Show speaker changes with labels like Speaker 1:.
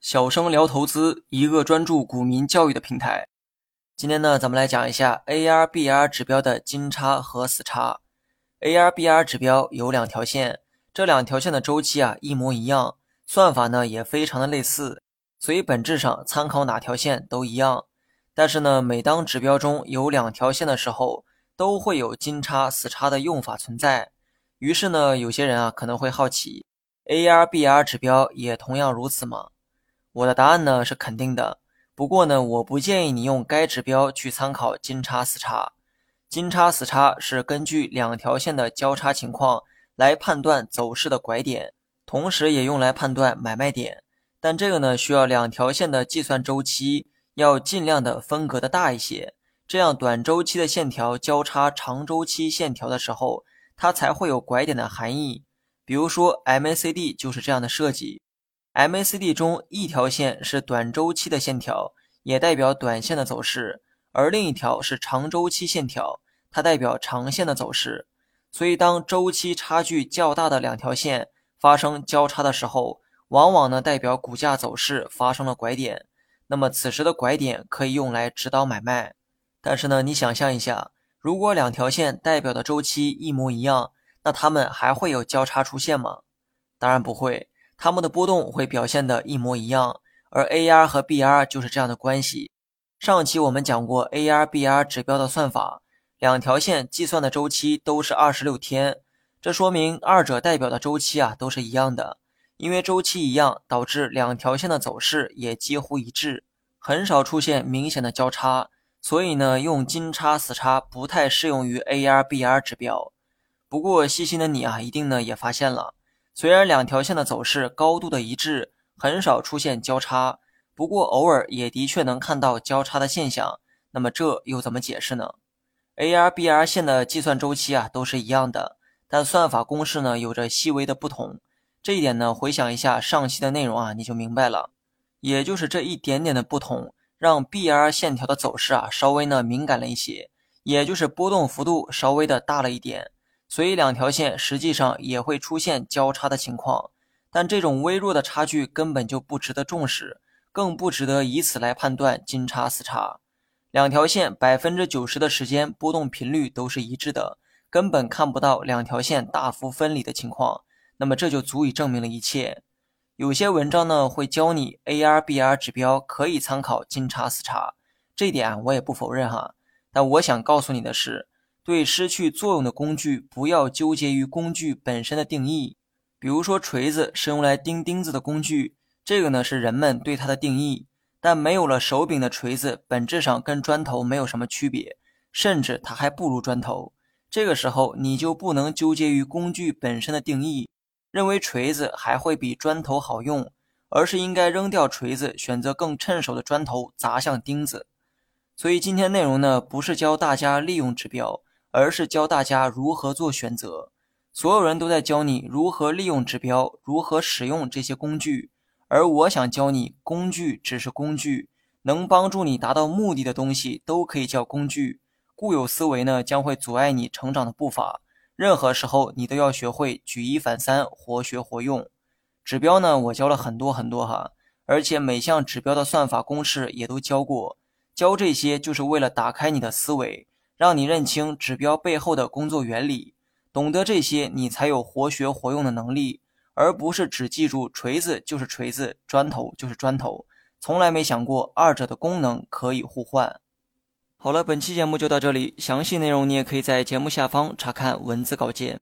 Speaker 1: 小生聊投资，一个专注股民教育的平台。今天呢，咱们来讲一下 ARBR 指标的金叉和死叉。ARBR 指标有两条线，这两条线的周期啊一模一样，算法呢也非常的类似，所以本质上参考哪条线都一样。但是呢，每当指标中有两条线的时候，都会有金叉死叉的用法存在。于是呢，有些人啊可能会好奇，ARBR 指标也同样如此吗？我的答案呢是肯定的，不过呢，我不建议你用该指标去参考金叉死叉。金叉死叉是根据两条线的交叉情况来判断走势的拐点，同时也用来判断买卖点。但这个呢，需要两条线的计算周期要尽量的分隔的大一些，这样短周期的线条交叉长周期线条的时候，它才会有拐点的含义。比如说 MACD 就是这样的设计。MACD 中一条线是短周期的线条，也代表短线的走势，而另一条是长周期线条，它代表长线的走势。所以，当周期差距较大的两条线发生交叉的时候，往往呢代表股价走势发生了拐点。那么，此时的拐点可以用来指导买卖。但是呢，你想象一下，如果两条线代表的周期一模一样，那它们还会有交叉出现吗？当然不会。它们的波动会表现的一模一样，而 AR 和 BR 就是这样的关系。上期我们讲过 ARBR 指标的算法，两条线计算的周期都是二十六天，这说明二者代表的周期啊都是一样的。因为周期一样，导致两条线的走势也几乎一致，很少出现明显的交叉，所以呢，用金叉死叉不太适用于 ARBR 指标。不过细心的你啊，一定呢也发现了。虽然两条线的走势高度的一致，很少出现交叉，不过偶尔也的确能看到交叉的现象。那么这又怎么解释呢？ARBR 线的计算周期啊都是一样的，但算法公式呢有着细微的不同。这一点呢，回想一下上期的内容啊，你就明白了。也就是这一点点的不同，让 BR 线条的走势啊稍微呢敏感了一些，也就是波动幅度稍微的大了一点。所以两条线实际上也会出现交叉的情况，但这种微弱的差距根本就不值得重视，更不值得以此来判断金叉死叉。两条线百分之九十的时间波动频率都是一致的，根本看不到两条线大幅分离的情况。那么这就足以证明了一切。有些文章呢会教你 ARBR 指标可以参考金叉死叉，这点我也不否认哈。但我想告诉你的是。对失去作用的工具，不要纠结于工具本身的定义。比如说，锤子是用来钉钉子的工具，这个呢是人们对它的定义。但没有了手柄的锤子，本质上跟砖头没有什么区别，甚至它还不如砖头。这个时候，你就不能纠结于工具本身的定义，认为锤子还会比砖头好用，而是应该扔掉锤子，选择更趁手的砖头砸向钉子。所以今天内容呢，不是教大家利用指标。而是教大家如何做选择。所有人都在教你如何利用指标，如何使用这些工具。而我想教你，工具只是工具，能帮助你达到目的的东西都可以叫工具。固有思维呢，将会阻碍你成长的步伐。任何时候，你都要学会举一反三，活学活用。指标呢，我教了很多很多哈，而且每项指标的算法公式也都教过。教这些就是为了打开你的思维。让你认清指标背后的工作原理，懂得这些，你才有活学活用的能力，而不是只记住锤子就是锤子，砖头就是砖头，从来没想过二者的功能可以互换。好了，本期节目就到这里，详细内容你也可以在节目下方查看文字稿件。